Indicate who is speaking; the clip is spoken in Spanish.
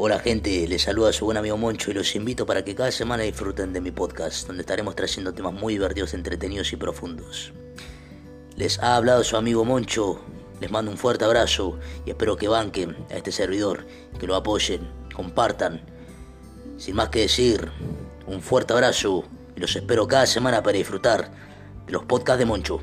Speaker 1: Hola gente, les saluda su buen amigo Moncho y los invito para que cada semana disfruten de mi podcast, donde estaremos trayendo temas muy divertidos, entretenidos y profundos. Les ha hablado su amigo Moncho, les mando un fuerte abrazo y espero que banquen a este servidor, que lo apoyen, compartan. Sin más que decir, un fuerte abrazo y los espero cada semana para disfrutar de los podcasts de Moncho.